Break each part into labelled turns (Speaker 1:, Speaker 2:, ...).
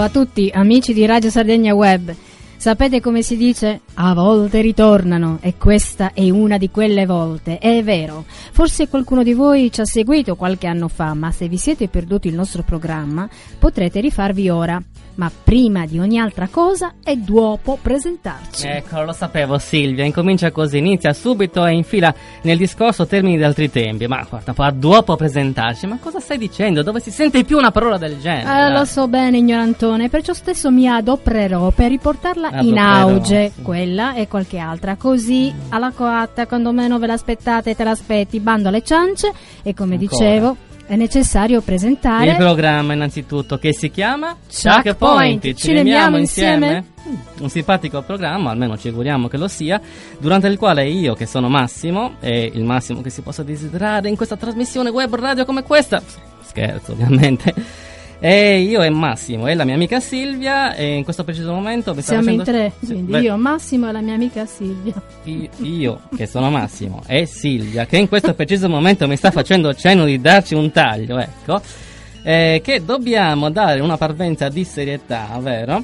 Speaker 1: Ciao a tutti, amici di Radio Sardegna Web. Sapete come si dice? A volte ritornano e questa è una di quelle volte. È vero, forse qualcuno di voi ci ha seguito qualche anno fa, ma se vi siete perduti il nostro programma potrete rifarvi ora ma prima di ogni altra cosa è dopo presentarci.
Speaker 2: Ecco, lo sapevo Silvia, incomincia così, inizia subito e infila nel discorso termini di altri tempi, ma guarda, poi dopo presentarci, ma cosa stai dicendo? Dove si sente più una parola del genere?
Speaker 1: Eh, lo so bene, ignorantone, perciò stesso mi adopererò per riportarla Adoperò. in auge, quella e qualche altra, così alla coatta, quando meno ve l'aspettate te l'aspetti, bando alle ciance e come Ancora. dicevo è necessario presentare
Speaker 2: il programma innanzitutto che si chiama
Speaker 1: Chuck Point. Ci, ci insieme? insieme?
Speaker 2: Un simpatico programma, almeno ci auguriamo che lo sia, durante il quale io, che sono Massimo, e il massimo che si possa desiderare in questa trasmissione web radio come questa, scherzo ovviamente e io e Massimo e la mia amica Silvia e in questo preciso momento
Speaker 1: Siamo
Speaker 2: facendo...
Speaker 1: in tre, sì, quindi beh, io, Massimo e la mia amica Silvia.
Speaker 2: Io, io, che sono Massimo, e Silvia, che in questo preciso momento mi sta facendo cenno di darci un taglio, ecco, eh, che dobbiamo dare una parvenza di serietà, vero?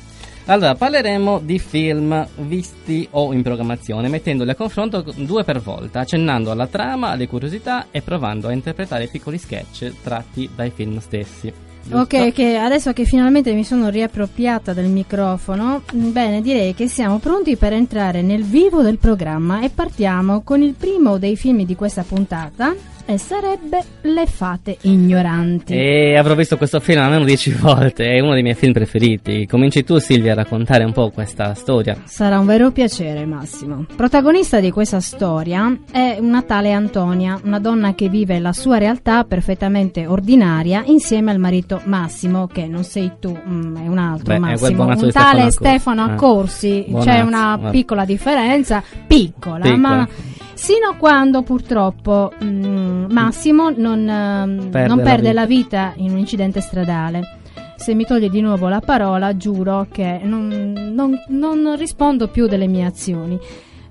Speaker 2: Allora, parleremo di film visti o in programmazione, mettendoli a confronto due per volta, accennando alla trama, alle curiosità e provando a interpretare piccoli sketch tratti dai film stessi.
Speaker 1: Ok, che adesso che finalmente mi sono riappropriata del microfono, bene, direi che siamo pronti per entrare nel vivo del programma e partiamo con il primo dei film di questa puntata e sarebbe Le fate ignoranti.
Speaker 2: E avrò visto questo film almeno dieci volte, è uno dei miei film preferiti. Cominci tu Silvia a raccontare un po' questa storia.
Speaker 1: Sarà un vero piacere Massimo. Protagonista di questa storia è una tale Antonia, una donna che vive la sua realtà perfettamente ordinaria insieme al marito Massimo, che non sei tu, mm, è un altro Beh, Massimo, un tale Stefano Accorsi, eh. c'è una piccola differenza, piccola, piccola. ma Sino a quando purtroppo mh, mm, Massimo non, uh, perde, non perde la, vita. la vita in un incidente stradale se mi toglie di nuovo la parola, giuro che non, non, non, rispondo più delle mie azioni.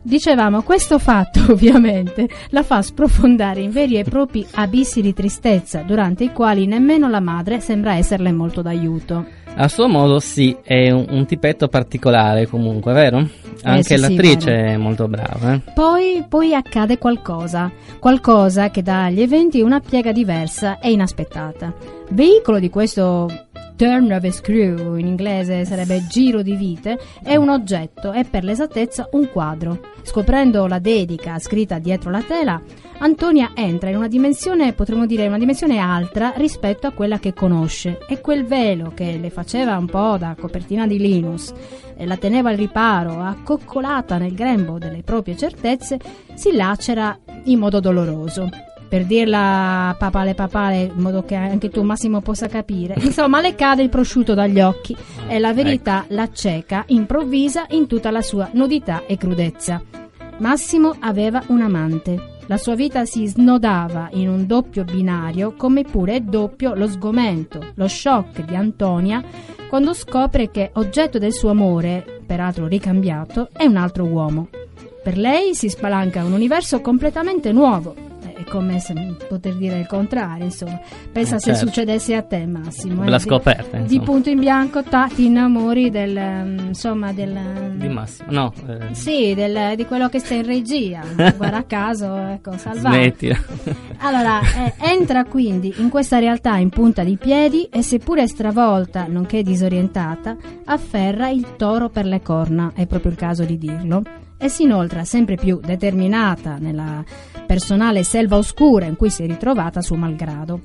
Speaker 1: Dicevamo, questo fatto ovviamente la fa sprofondare in veri e propri abissi di tristezza, durante i quali nemmeno la madre sembra esserle molto d'aiuto.
Speaker 2: A suo modo sì, è un, un tipetto particolare comunque, vero? Anche eh, sì, l'attrice sì, è molto brava. Eh?
Speaker 1: Poi, poi accade qualcosa, qualcosa che dà agli eventi una piega diversa e inaspettata. Veicolo di questo turn of a screw, in inglese sarebbe giro di vite, è un oggetto, è per l'esattezza un quadro. Scoprendo la dedica scritta dietro la tela, Antonia entra in una dimensione, potremmo dire, una dimensione altra rispetto a quella che conosce e quel velo che le faceva un po' da copertina di Linus e la teneva al riparo, accoccolata nel grembo delle proprie certezze, si lacera in modo doloroso per dirla papale papale in modo che anche tu Massimo possa capire. Insomma le cade il prosciutto dagli occhi. E la verità ecco. la cieca improvvisa in tutta la sua nudità e crudezza. Massimo aveva un amante. La sua vita si snodava in un doppio binario, come pure è doppio lo sgomento, lo shock di Antonia quando scopre che oggetto del suo amore, peraltro ricambiato, è un altro uomo. Per lei si spalanca un universo completamente nuovo, come se poter dire il contrario, insomma. Pensa eh, se certo. succedesse a te, Massimo.
Speaker 2: Bella eh, scoperta.
Speaker 1: Di, di, punto in bianco ta, ti innamori del, mm, insomma, del...
Speaker 2: Di Massimo, no.
Speaker 1: Eh. Sì, del, di quello che sta in regia. Guarda caso, ecco, salvato.
Speaker 2: Smettila.
Speaker 1: Allora, eh, entra quindi in questa realtà in punta di piedi e seppure stravolta, nonché disorientata, afferra il toro per le corna, è proprio il caso di dirlo, e si inoltra sempre più determinata nella personale selva oscura in cui si è ritrovata suo malgrado.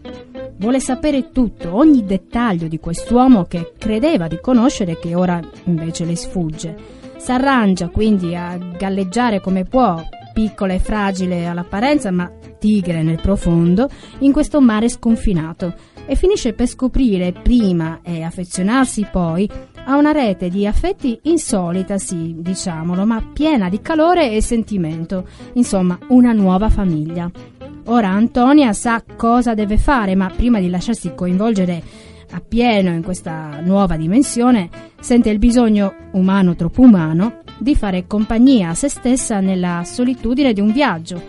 Speaker 1: Vuole sapere tutto, ogni dettaglio di quest'uomo che credeva di conoscere e che ora invece le sfugge. S'arrangia quindi a galleggiare come può piccola e fragile all'apparenza, ma tigre nel profondo, in questo mare sconfinato e finisce per scoprire prima e affezionarsi poi a una rete di affetti insolita, sì, diciamolo, ma piena di calore e sentimento, insomma, una nuova famiglia. Ora Antonia sa cosa deve fare, ma prima di lasciarsi coinvolgere appieno in questa nuova dimensione, sente il bisogno, umano troppo umano, di fare compagnia a se stessa nella solitudine di un viaggio,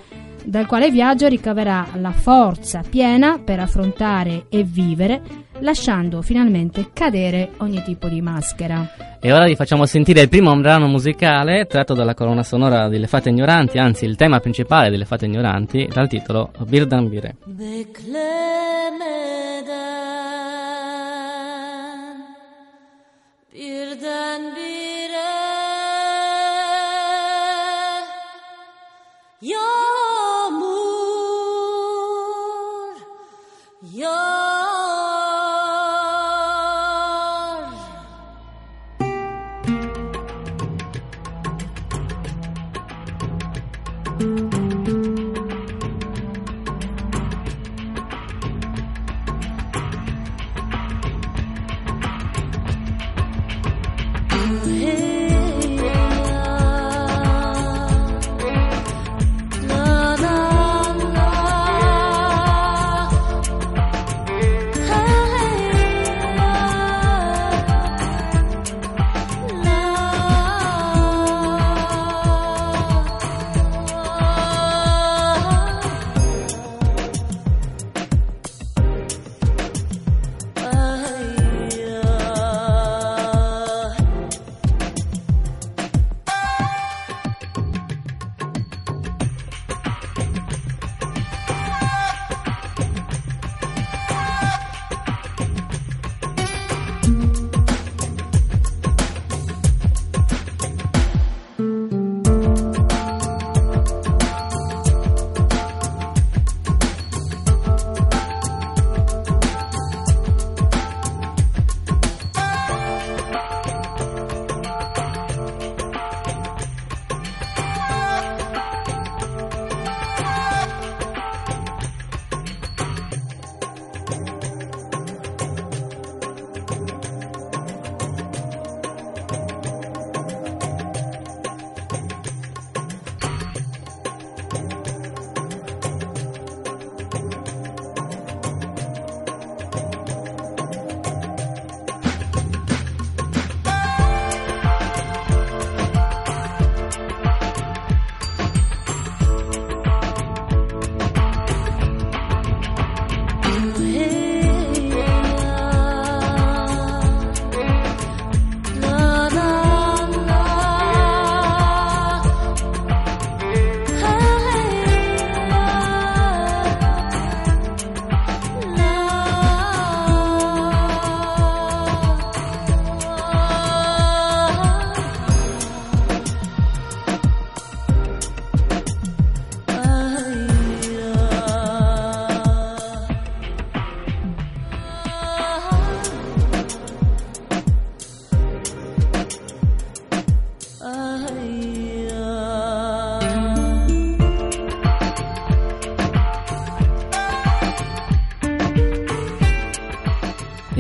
Speaker 1: dal quale viaggio ricaverà la forza piena per affrontare e vivere, lasciando finalmente cadere ogni tipo di maschera.
Speaker 2: E ora vi facciamo sentire il primo brano musicale tratto dalla colonna sonora delle Fate Ignoranti, anzi il tema principale delle Fate Ignoranti, dal titolo Birdan Bire. Birden bire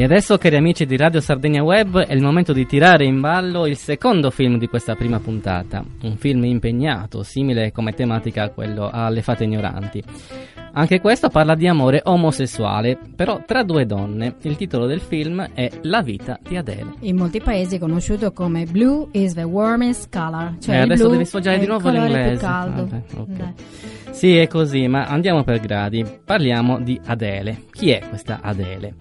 Speaker 2: E adesso, cari amici di Radio Sardegna Web, è il momento di tirare in ballo il secondo film di questa prima puntata. Un film impegnato, simile come tematica a quello alle fate ignoranti. Anche questo parla di amore omosessuale, però tra due donne. Il titolo del film è La vita di Adele.
Speaker 1: In molti paesi è conosciuto come Blue is the warmest color. Cioè
Speaker 2: e
Speaker 1: il
Speaker 2: adesso devi sfoggiare di nuovo l'inglese.
Speaker 1: più caldo.
Speaker 2: Vabbè, ok.
Speaker 1: Dai.
Speaker 2: Sì, è così, ma andiamo per gradi. Parliamo di Adele. Chi è questa Adele?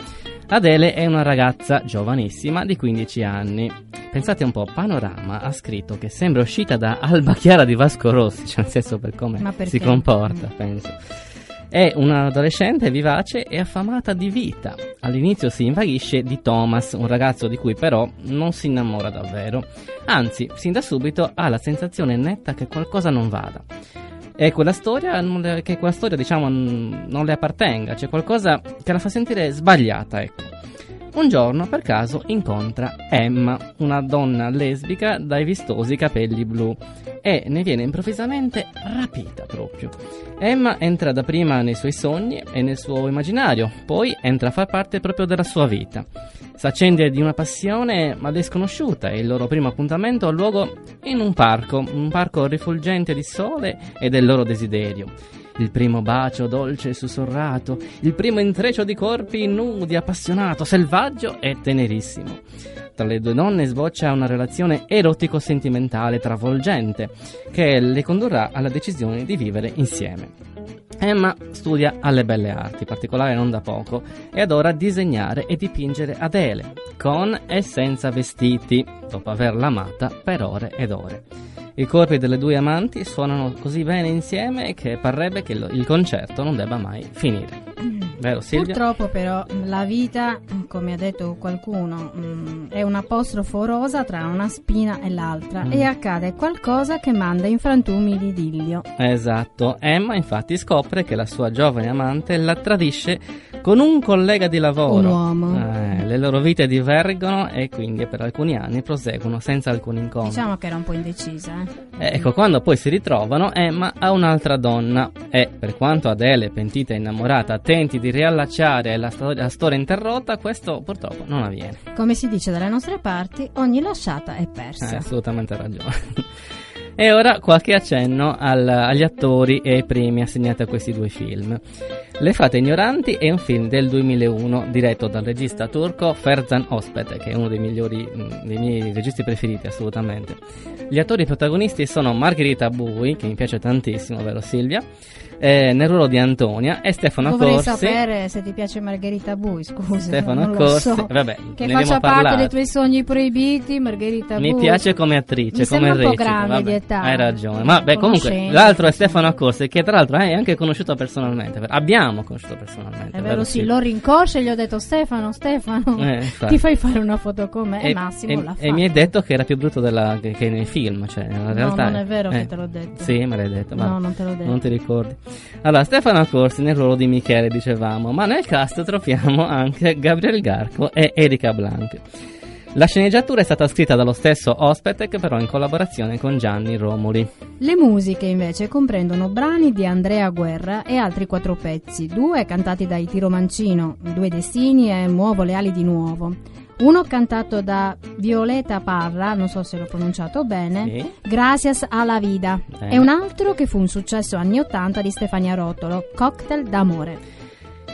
Speaker 2: Adele è una ragazza giovanissima di 15 anni. Pensate un po', Panorama ha scritto che sembra uscita da Alba Chiara di Vasco Rossi, cioè nel senso per come si comporta,
Speaker 1: Mm.
Speaker 2: penso. È un'adolescente vivace e affamata di vita. All'inizio si invaghisce di Thomas, un ragazzo di cui però non si innamora davvero. Anzi, sin da subito ha la sensazione netta che qualcosa non vada. E quella storia, che quella storia diciamo non le appartenga, c'è qualcosa che la fa sentire sbagliata, ecco. Un giorno, per caso, incontra Emma, una donna lesbica dai vistosi capelli blu, e ne viene improvvisamente rapita proprio. Emma entra dapprima nei suoi sogni e nel suo immaginario, poi entra a far parte proprio della sua vita. S'accende di una passione ma desconosciuta e il loro primo appuntamento ha luogo in un parco, un parco rifulgente di sole e del loro desiderio. Il primo bacio dolce e sussurrato, il primo intreccio di corpi nudi, appassionato, selvaggio e tenerissimo. Tra le due donne sboccia una relazione erotico-sentimentale travolgente che le condurrà alla decisione di vivere insieme. Emma studia alle belle arti, particolare non da poco, e adora disegnare e dipingere Adele, con e senza vestiti, dopo averla amata per ore ed ore. I corpi delle due amanti suonano così bene insieme che parrebbe che il concerto non debba mai finire. Vero?
Speaker 1: Purtroppo però la vita, come ha detto qualcuno, mm, è un apostrofo rosa tra una spina e l'altra
Speaker 2: Mm.
Speaker 1: e accade qualcosa che manda in frantumi l'idillio.
Speaker 2: Esatto, Emma infatti scopre che la sua giovane amante la tradisce con un collega di lavoro.
Speaker 1: Un uomo.
Speaker 2: Eh, le loro vite divergono e quindi per alcuni anni proseguono senza alcun incontro.
Speaker 1: Diciamo che era un po' indecisa. eh.
Speaker 2: Eh, Ecco, quando poi si ritrovano, Emma ha un'altra donna e, per quanto Adele, pentita e innamorata, tenti di riallacciare la, sto- la storia interrotta, questo purtroppo non avviene.
Speaker 1: Come si dice dalle nostre parti, ogni lasciata è
Speaker 2: Hai
Speaker 1: persa.
Speaker 2: assolutamente ragione. E ora qualche accenno al- agli attori e ai premi assegnati a questi due film. Le fate ignoranti è un film del 2001 diretto dal regista turco Ferzan Ospet, che è uno dei migliori, mh, dei miei registi preferiti assolutamente. Gli attori protagonisti sono Margherita Bui, che mi piace tantissimo, vero Silvia? Eh, nel ruolo di Antonia e Stefano
Speaker 1: Dovrei
Speaker 2: Corsi.
Speaker 1: sapere se ti piace Margherita Bui, scusa.
Speaker 2: Stefano Corsi,
Speaker 1: so.
Speaker 2: vabbè,
Speaker 1: Che faccia parte dei tuoi sogni proibiti, Margherita
Speaker 2: Mi
Speaker 1: Bui.
Speaker 2: piace come attrice,
Speaker 1: Mi
Speaker 2: come
Speaker 1: sembra un po'
Speaker 2: recita.
Speaker 1: grande
Speaker 2: vabbè,
Speaker 1: di età.
Speaker 2: Hai ragione. Ma beh, comunque, l'altro è Stefano Accorsi, che tra l'altro hai anche conosciuto personalmente. Abbiamo conosciuto personalmente.
Speaker 1: È vero, sì, l'ho rincorso e gli ho detto Stefano, Stefano,
Speaker 2: Eh,
Speaker 1: ti fai fare una foto con me? E,
Speaker 2: E,
Speaker 1: Massimo
Speaker 2: e-
Speaker 1: l'ha
Speaker 2: e mi hai detto che era più brutto della- che, che nei film, cioè in realtà
Speaker 1: non è vero che
Speaker 2: eh,
Speaker 1: te l'ho detto.
Speaker 2: Sì, me l'hai detto.
Speaker 1: No,
Speaker 2: ma
Speaker 1: non te l'ho detto.
Speaker 2: Non ti ricordi. Allora, Stefano Accorsi nel ruolo di Michele, dicevamo, ma nel cast troviamo anche Gabriel Garco e Erika Blanc. La sceneggiatura è stata scritta dallo stesso Ospetek, però in collaborazione con Gianni Romoli.
Speaker 1: Le musiche invece comprendono brani di Andrea Guerra e altri quattro pezzi, due cantati dai Tiro Mancino, Due Destini e Muovo le ali di nuovo. Uno cantato da Violeta Parra, non so se l'ho pronunciato bene,
Speaker 2: Sì.
Speaker 1: Gracias a la vida,
Speaker 2: Bene.
Speaker 1: e un altro che fu un successo anni 80 di Stefania Rotolo, Cocktail d'amore.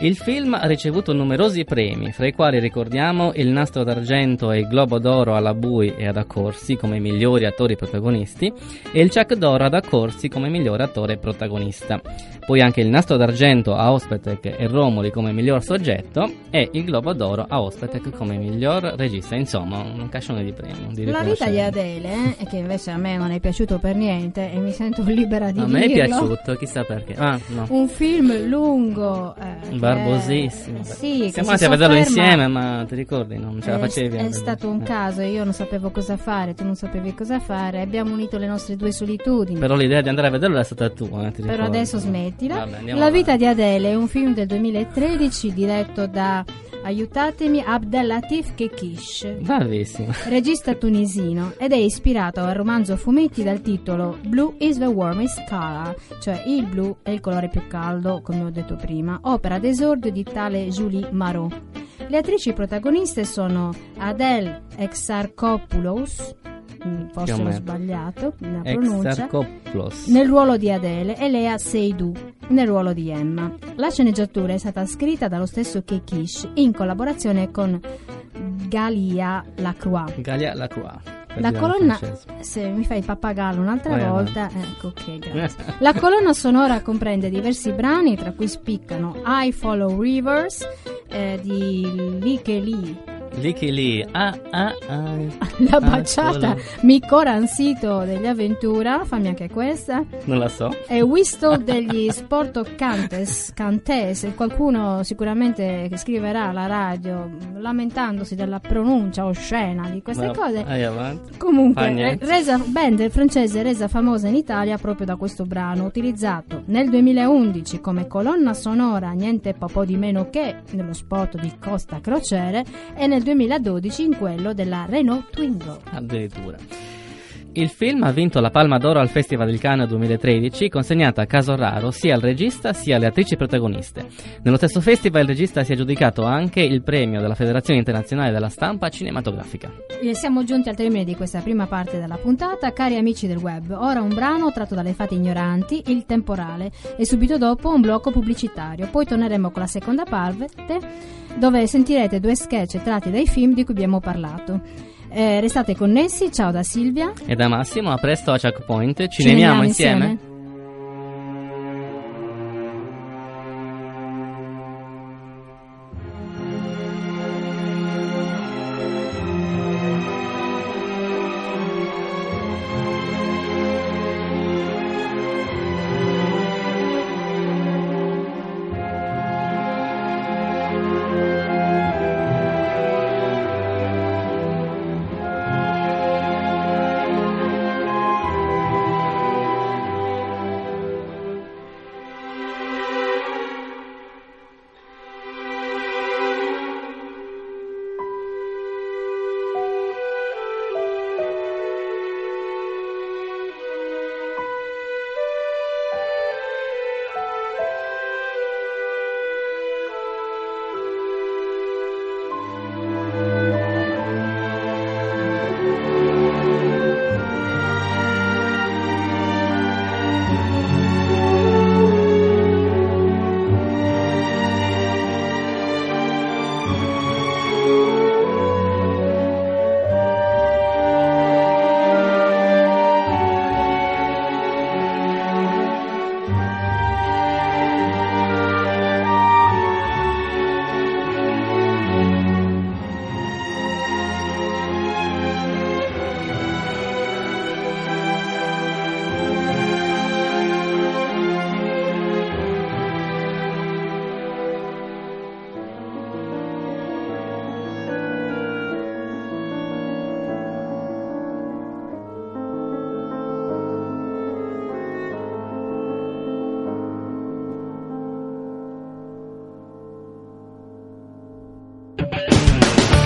Speaker 2: Il film ha ricevuto numerosi premi, fra i quali ricordiamo il Nastro d'Argento e il Globo d'Oro alla Bui e ad Accorsi come migliori attori protagonisti e il Chuck d'Oro ad Accorsi come migliore attore protagonista. Poi anche il Nastro d'Argento a Ospetek e Romoli come miglior soggetto e il Globo d'Oro a Ospetek come miglior regista. Insomma, un cascione di premi.
Speaker 1: La vita di. Adele, eh, che invece a me non è piaciuto per niente e mi sento libera di
Speaker 2: A
Speaker 1: dirlo.
Speaker 2: me è piaciuto, chissà perché. Ah, no.
Speaker 1: Un film lungo, eh,
Speaker 2: Barbosissimo.
Speaker 1: Sì, che
Speaker 2: Siamo
Speaker 1: si
Speaker 2: andati a vederlo
Speaker 1: sofferma-
Speaker 2: insieme, ma ti ricordi? Non ce la
Speaker 1: È-
Speaker 2: facevi.
Speaker 1: È,
Speaker 2: vedere.
Speaker 1: stato un
Speaker 2: Eh.
Speaker 1: caso, io non sapevo cosa fare, tu non sapevi cosa fare, abbiamo unito le nostre due solitudini.
Speaker 2: Però l'idea di andare a vederlo era stata tua, eh,
Speaker 1: Però
Speaker 2: ricordi?
Speaker 1: adesso smettila.
Speaker 2: Vabbè,
Speaker 1: La
Speaker 2: avanti.
Speaker 1: vita di Adele è un film del 2013 diretto da, aiutatemi, Abdelatif Kekish.
Speaker 2: Bravissimo.
Speaker 1: regista tunisino ed è ispirato al romanzo a fumetti dal titolo Blue is the warmest color, cioè il blu è il colore più caldo, come ho detto prima, opera d'esordio di tale Julie Marot. Le attrici protagoniste sono Adele Exarchopoulos, forse
Speaker 2: Più o
Speaker 1: ho sbagliato nella pronuncia, nel ruolo di Adele e Lea Seydoux nel ruolo di Emma. La sceneggiatura è stata scritta dallo stesso Kekish in collaborazione con Galia Lacroix.
Speaker 2: Galia Lacroix.
Speaker 1: La colonna, se mi fai il pappagallo un'altra
Speaker 2: Vai
Speaker 1: volta, ecco ok, grazie. La colonna sonora comprende diversi brani, tra cui spiccano I Follow Rivers eh, di Lee Kelly,
Speaker 2: Licky Lee. Ah, ah, ah.
Speaker 1: La
Speaker 2: Ah,
Speaker 1: baciata
Speaker 2: quello-
Speaker 1: Mi Coransito degli Avventura, fammi anche questa.
Speaker 2: Non la so.
Speaker 1: E Whistle degli Sporto Cantes, Cantes, qualcuno sicuramente che scriverà alla radio lamentandosi della pronuncia oscena di queste
Speaker 2: Ma-
Speaker 1: cose.
Speaker 2: Avanti.
Speaker 1: Comunque, resa, band francese resa famosa in Italia proprio da questo brano, utilizzato nel 2011 come colonna sonora niente po' di meno che nello spot di Costa Crociere e nel 2012 in quello della Renault Twingo.
Speaker 2: Addirittura. Il film ha vinto la Palma d'Oro al Festival del Cannes 2013, consegnata a caso raro sia al regista sia alle attrici protagoniste. Nello stesso festival il regista si è aggiudicato anche il premio della Federazione Internazionale della Stampa Cinematografica.
Speaker 1: E siamo giunti al termine di questa prima parte della puntata, cari amici del web. Ora un brano tratto dalle fate ignoranti, Il temporale, e subito dopo un blocco pubblicitario. Poi torneremo con la seconda parte, dove sentirete due sketch tratti dai film di cui abbiamo parlato. Eh, restate connessi, ciao da Silvia.
Speaker 2: E da Massimo, a presto a Checkpoint, ci nemiamo insieme?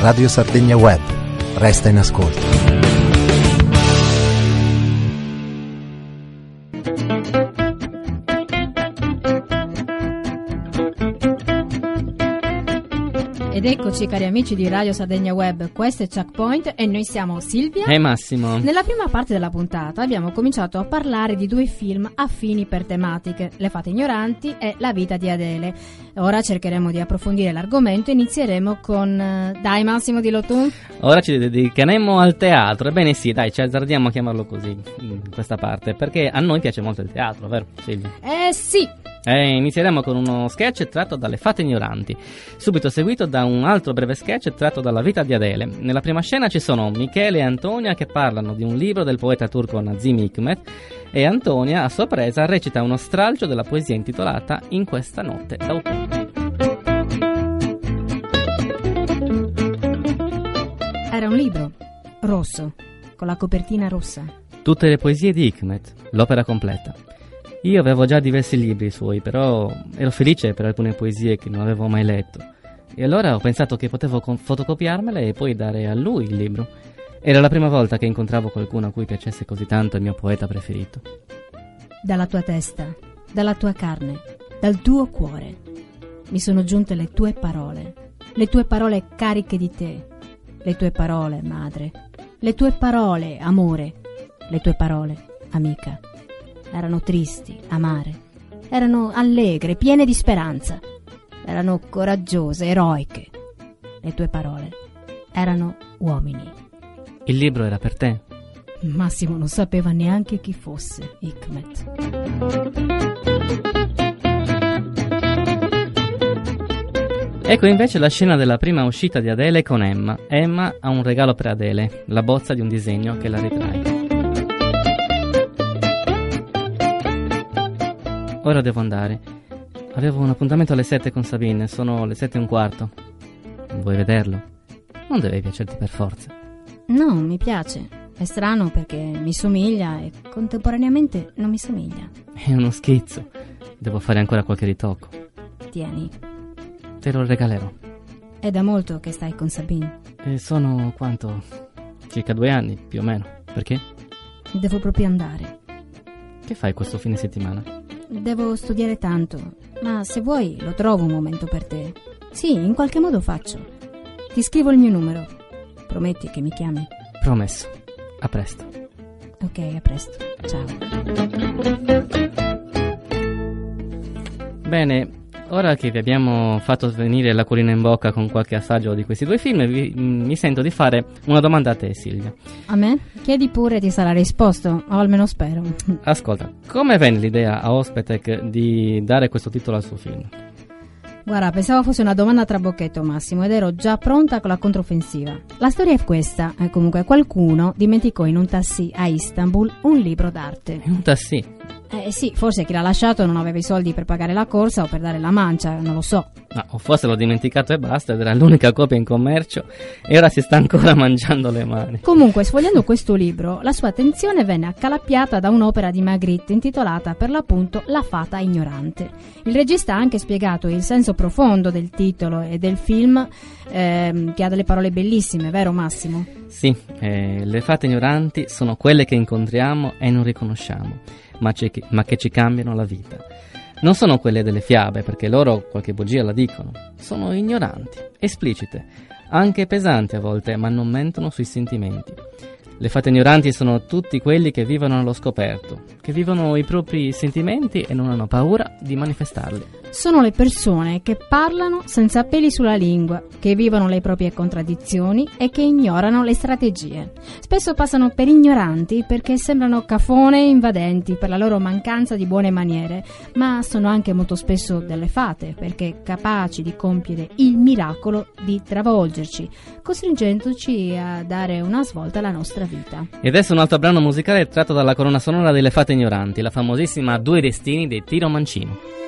Speaker 3: Radio Sardegna Web. Resta in ascolto.
Speaker 1: Eccoci cari amici di Radio Sardegna Web, questo è Checkpoint e noi siamo Silvia.
Speaker 2: E Massimo.
Speaker 1: Nella prima parte della puntata abbiamo cominciato a parlare di due film affini per tematiche, Le fate ignoranti e La vita di Adele. Ora cercheremo di approfondire l'argomento e inizieremo con... eh, Dai Massimo, dillo tu.
Speaker 2: Ora ci dedicheremo al teatro. Ebbene sì, dai, ci azzardiamo a chiamarlo così, in questa parte, perché a noi piace molto il teatro, vero Silvia?
Speaker 1: Eh sì,
Speaker 2: E inizieremo con uno sketch tratto dalle fate ignoranti, subito seguito da un altro breve sketch tratto dalla vita di Adele. Nella prima scena ci sono Michele e Antonia che parlano di un libro del poeta turco Nazim Hikmet e Antonia, a sorpresa, recita uno stralcio della poesia intitolata In questa notte d'autunno.
Speaker 1: era un libro, rosso, con la copertina rossa.
Speaker 2: Tutte le poesie di Hikmet, l'opera completa. Io avevo già diversi libri suoi, però ero felice per alcune poesie che non avevo mai letto. E allora ho pensato che potevo fotocopiarmele e poi dare a lui il libro. Era la prima volta che incontravo qualcuno a cui piacesse così tanto il mio poeta preferito.
Speaker 1: Dalla tua testa, dalla tua carne, dal tuo cuore. Mi sono giunte le tue parole, le tue parole cariche di te, le tue parole, madre, le tue parole, amore, le tue parole, amica. Erano tristi, amare, erano allegre, piene di speranza, erano coraggiose, eroiche. Le tue parole erano uomini.
Speaker 2: Il libro era per te.
Speaker 1: Massimo non sapeva neanche chi fosse Hikmet.
Speaker 2: Ecco invece la scena della prima uscita di Adele con Emma. Emma ha un regalo per Adele, la bozza di un disegno che la ritrae. Ora devo andare. Avevo un appuntamento alle 7 con Sabine, sono le 7 e un quarto. Vuoi vederlo? Non deve piacerti per forza.
Speaker 1: No, mi piace. È strano perché mi somiglia e contemporaneamente non mi somiglia.
Speaker 2: È uno schizzo. Devo fare ancora qualche ritocco.
Speaker 1: Tieni,
Speaker 2: Te lo regalerò.
Speaker 1: è da molto che stai con Sabine.
Speaker 2: E sono quanto? Circa due anni, più o meno. Perché?
Speaker 1: Devo proprio andare.
Speaker 2: Che fai questo fine settimana?
Speaker 1: Devo studiare tanto, ma se vuoi lo trovo un momento per te. Sì, in qualche modo faccio. Ti scrivo il mio numero. Prometti che mi chiami?
Speaker 2: Promesso. A presto.
Speaker 1: Ok, a presto. Ciao.
Speaker 2: Bene, ora che vi abbiamo fatto venire l'acquolina in bocca con qualche assaggio di questi due film, vi- mm, mi sento di fare una domanda a te, Silvia.
Speaker 1: A me? Chiedi pure ti sarà risposto, o almeno spero.
Speaker 2: Ascolta, come venne l'idea a Ospetec di dare questo titolo al suo film?
Speaker 1: Guarda, pensavo fosse una domanda a trabocchetto Massimo ed ero già pronta con la controffensiva. La storia è questa, e comunque qualcuno dimenticò in un taxi a Istanbul un libro d'arte.
Speaker 2: È un tassì.
Speaker 1: Eh sì, forse chi l'ha lasciato non aveva i soldi per pagare la corsa o per dare la mancia, non lo so.
Speaker 2: No, o forse l'ho dimenticato e basta, ed era l'unica copia in commercio e ora si sta ancora mangiando le mani.
Speaker 1: Comunque, sfogliando questo libro, la sua attenzione venne accalappiata da un'opera di Magritte intitolata per l'appunto La fata ignorante. Il regista ha anche spiegato il senso profondo del titolo e del film, ehm, che ha delle parole bellissime, vero Massimo?
Speaker 2: Sì, eh, le fate ignoranti sono quelle che incontriamo e non riconosciamo, ma, ci- ma che ci cambiano la vita. Non sono quelle delle fiabe, perché loro qualche bugia la dicono. Sono ignoranti, esplicite, anche pesanti a volte, ma non mentono sui sentimenti. Le fate ignoranti sono tutti quelli che vivono allo scoperto, che vivono i propri sentimenti e non hanno paura di manifestarli.
Speaker 1: Sono le persone che parlano senza peli sulla lingua, che vivono le proprie contraddizioni e che ignorano le strategie. Spesso passano per ignoranti perché sembrano cafone e invadenti per la loro mancanza di buone maniere, ma sono anche molto spesso delle fate perché capaci di compiere il miracolo di travolgerci, costringendoci a dare una svolta alla nostra vita.
Speaker 2: E adesso un altro brano musicale tratto dalla colonna sonora delle fate ignoranti, la famosissima Due destini dei Tiro Mancino.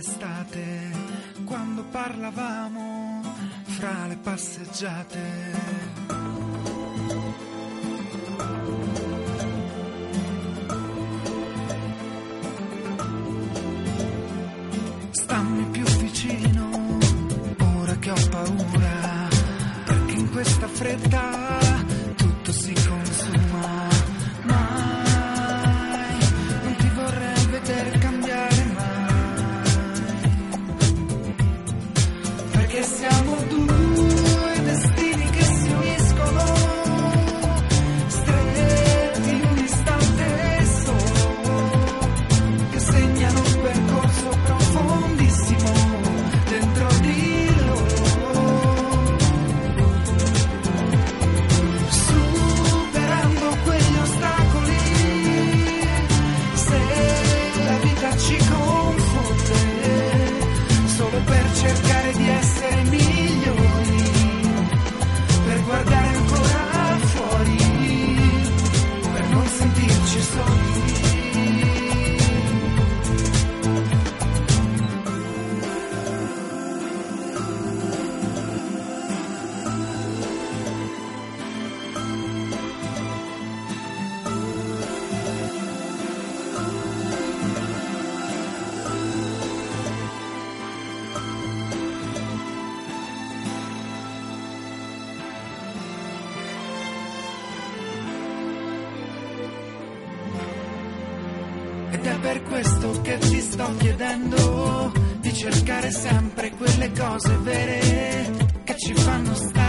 Speaker 4: Dell'estate, quando parlavamo fra le passeggiate? Stammi più vicino, ora che ho paura, perché in questa fretta per questo che ti sto chiedendo di cercare sempre quelle cose vere che ci fanno stare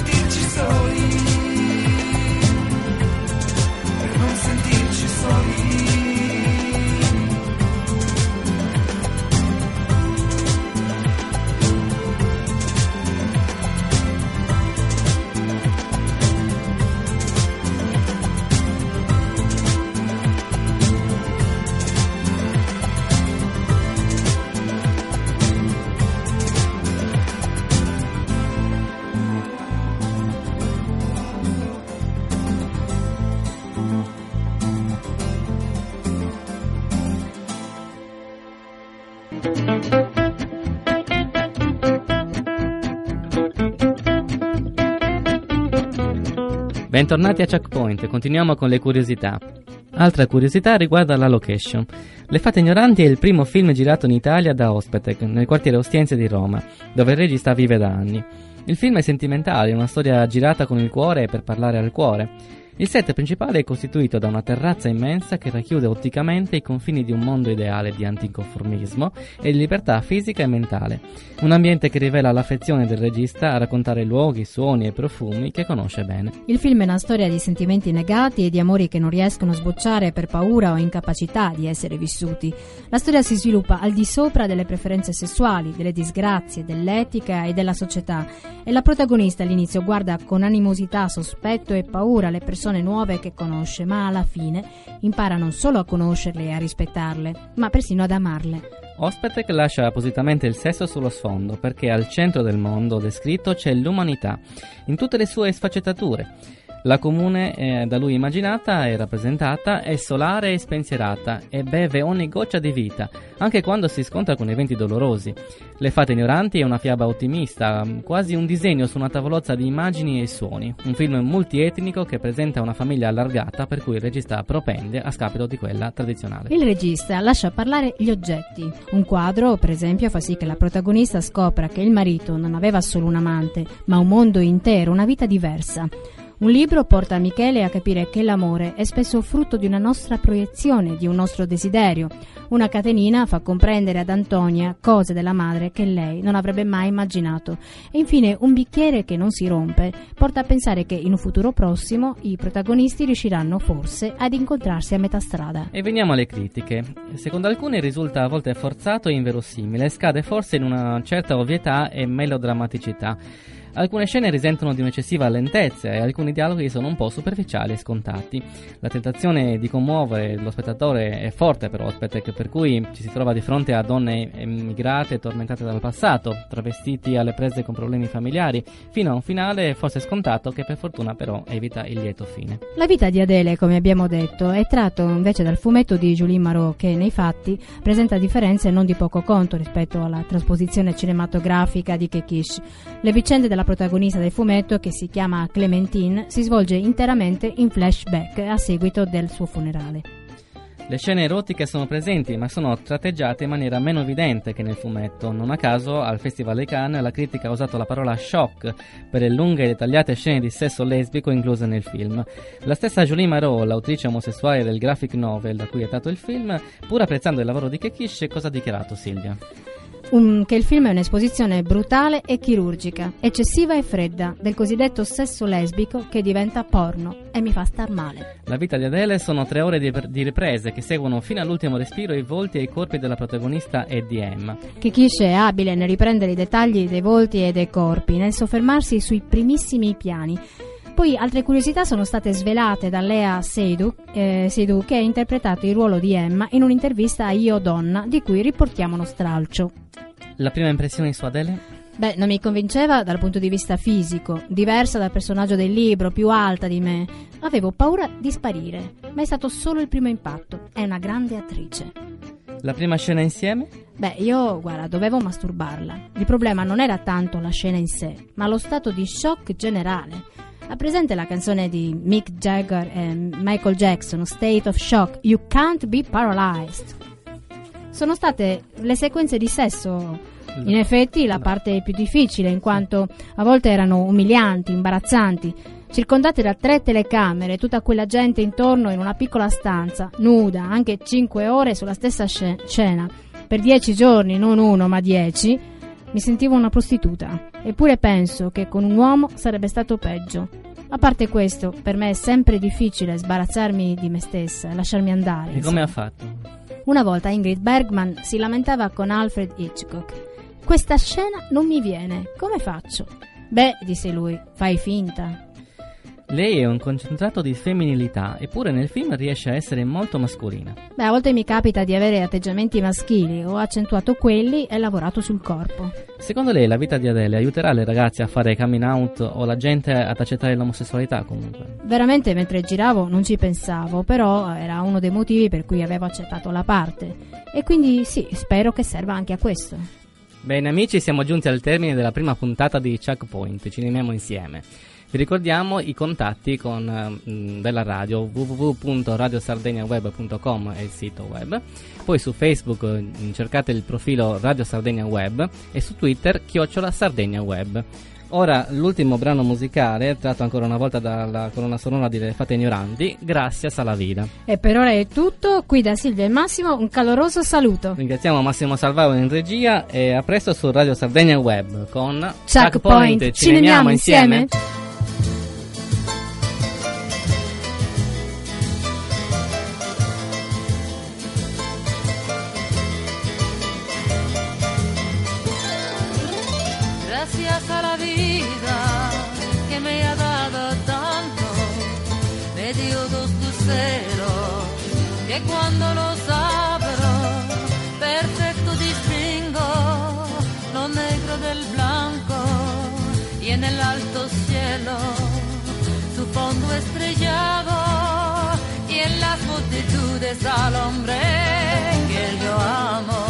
Speaker 4: sentirci soli, per non sentirci soli.
Speaker 2: Bentornati a Checkpoint, continuiamo con le curiosità. Altra curiosità riguarda la location. Le Fate Ignoranti è il primo film girato in Italia da Ospetec, nel quartiere Ostiense di Roma, dove il regista vive da anni. Il film è sentimentale, una storia girata con il cuore e per parlare al cuore. Il set principale è costituito da una terrazza immensa che racchiude otticamente i confini di un mondo ideale di anticonformismo e di libertà fisica e mentale. Un ambiente che rivela l'affezione del regista a raccontare luoghi, suoni e profumi che conosce bene.
Speaker 1: Il film è una storia di sentimenti negati e di amori che non riescono a sbocciare per paura o incapacità di essere vissuti. La storia si sviluppa al di sopra delle preferenze sessuali, delle disgrazie, dell'etica e della società e la protagonista all'inizio guarda con animosità, sospetto e paura le persone nuove che conosce, ma alla fine impara non solo a conoscerle e a rispettarle, ma persino ad amarle.
Speaker 2: Ospetec lascia appositamente il sesso sullo sfondo perché al centro del mondo descritto c'è l'umanità, in tutte le sue sfaccettature. La comune eh, da lui immaginata e rappresentata è solare e spensierata e beve ogni goccia di vita, anche quando si scontra con eventi dolorosi. Le fate ignoranti è una fiaba ottimista, quasi un disegno su una tavolozza di immagini e suoni, un film multietnico che presenta una famiglia allargata per cui il regista propende a scapito di quella tradizionale.
Speaker 1: Il regista lascia parlare gli oggetti. Un quadro, per esempio, fa sì che la protagonista scopra che il marito non aveva solo un amante, ma un mondo intero, una vita diversa. Un libro porta Michele a capire che l'amore è spesso frutto di una nostra proiezione, di un nostro desiderio. Una catenina fa comprendere ad Antonia cose della madre che lei non avrebbe mai immaginato. E infine un bicchiere che non si rompe porta a pensare che in un futuro prossimo i protagonisti riusciranno forse ad incontrarsi a metà strada.
Speaker 2: E veniamo alle critiche. Secondo alcuni risulta a volte forzato e inverosimile, scade forse in una certa ovvietà e melodrammaticità. Alcune scene risentono di un'eccessiva lentezza e alcuni dialoghi sono un po' superficiali e scontati. La tentazione di commuovere lo spettatore è forte per Ospetec, per cui ci si trova di fronte a donne emigrate tormentate dal passato, travestiti alle prese con problemi familiari, fino a un finale forse scontato che per fortuna però evita il lieto fine.
Speaker 1: La vita di Adele, come abbiamo detto, è tratto invece dal fumetto di Julie Marot che nei fatti presenta differenze non di poco conto rispetto alla trasposizione cinematografica di Kekish. Le vicende della protagonista del fumetto, che si chiama Clementine, si svolge interamente in flashback a seguito del suo funerale.
Speaker 2: Le scene erotiche sono presenti, ma sono tratteggiate in maniera meno evidente che nel fumetto. Non a caso, al Festival di Cannes, la critica ha usato la parola shock per le lunghe e dettagliate scene di sesso lesbico incluse nel film. La stessa Julie Marot, l'autrice omosessuale del graphic novel da cui è dato il film, pur apprezzando il lavoro di Kekish, cosa ha dichiarato Silvia?
Speaker 1: Um, che il film è un'esposizione brutale e chirurgica, eccessiva e fredda, del cosiddetto sesso lesbico che diventa porno e mi fa star male.
Speaker 2: La vita di Adele sono tre ore di, di riprese che seguono fino all'ultimo respiro i volti e i corpi della protagonista e di Emma.
Speaker 1: Kikish è abile nel riprendere i dettagli dei volti e dei corpi, nel soffermarsi sui primissimi piani. Poi altre curiosità sono state svelate da Lea Seydoux, eh, Seydoux, che ha interpretato il ruolo di Emma in un'intervista a Io Donna, di cui riportiamo uno stralcio.
Speaker 2: La prima impressione su Adele?
Speaker 1: Beh, non mi convinceva dal punto di vista fisico, diversa dal personaggio del libro, più alta di me. Avevo paura di sparire, ma è stato solo il primo impatto. È una grande attrice.
Speaker 2: La prima scena insieme?
Speaker 1: Beh, io, guarda, dovevo masturbarla. Il problema non era tanto la scena in sé, ma lo stato di shock generale. Ha presente la canzone di Mick Jagger e Michael Jackson, State of Shock, You Can't Be Paralyzed? Sono state le sequenze di sesso, in effetti, la parte più difficile, in quanto a volte erano umilianti, imbarazzanti. Circondate da tre telecamere, tutta quella gente intorno in una piccola stanza, nuda, anche cinque ore sulla stessa scena, per dieci giorni, non uno ma dieci, mi sentivo una prostituta. Eppure penso che con un uomo sarebbe stato peggio. A parte questo, per me è sempre difficile sbarazzarmi di me stessa lasciarmi andare.
Speaker 2: E come ha fatto?
Speaker 1: Una volta Ingrid Bergman si lamentava con Alfred Hitchcock. Questa scena non mi viene, come faccio? Beh, disse lui, fai finta.
Speaker 2: Lei è un concentrato di femminilità, eppure nel film riesce a essere molto mascolina.
Speaker 1: Beh, a volte mi capita di avere atteggiamenti maschili, ho accentuato quelli e lavorato sul corpo.
Speaker 2: Secondo lei la vita di Adele aiuterà le ragazze a fare coming out o la gente ad accettare l'omosessualità comunque?
Speaker 1: Veramente mentre giravo non ci pensavo, però era uno dei motivi per cui avevo accettato la parte. E quindi sì, spero che serva anche a questo.
Speaker 2: Bene amici, siamo giunti al termine della prima puntata di Checkpoint, ci rimaniamo insieme. Vi ricordiamo i contatti con, mh, della radio www.radiosardeniaweb.com è il sito web, poi su Facebook mh, cercate il profilo Radio Sardegna Web e su Twitter chiocciola Sardegna Web. Ora l'ultimo brano musicale, tratto ancora una volta dalla colonna sonora di Le Fate Ignoranti, Gracias alla Vida.
Speaker 1: E per ora è tutto, qui da Silvia e Massimo un caloroso saluto.
Speaker 2: Ringraziamo Massimo Salvaro in regia e a presto su Radio Sardegna Web con
Speaker 1: Checkpoint. Ci vediamo insieme?
Speaker 5: Gracias la vida que me ha dado tanto, me dio dos luceros que cuando los abro, perfecto distingo lo negro del blanco. Y en el alto cielo su fondo estrellado. Y en las multitudes al hombre que yo amo.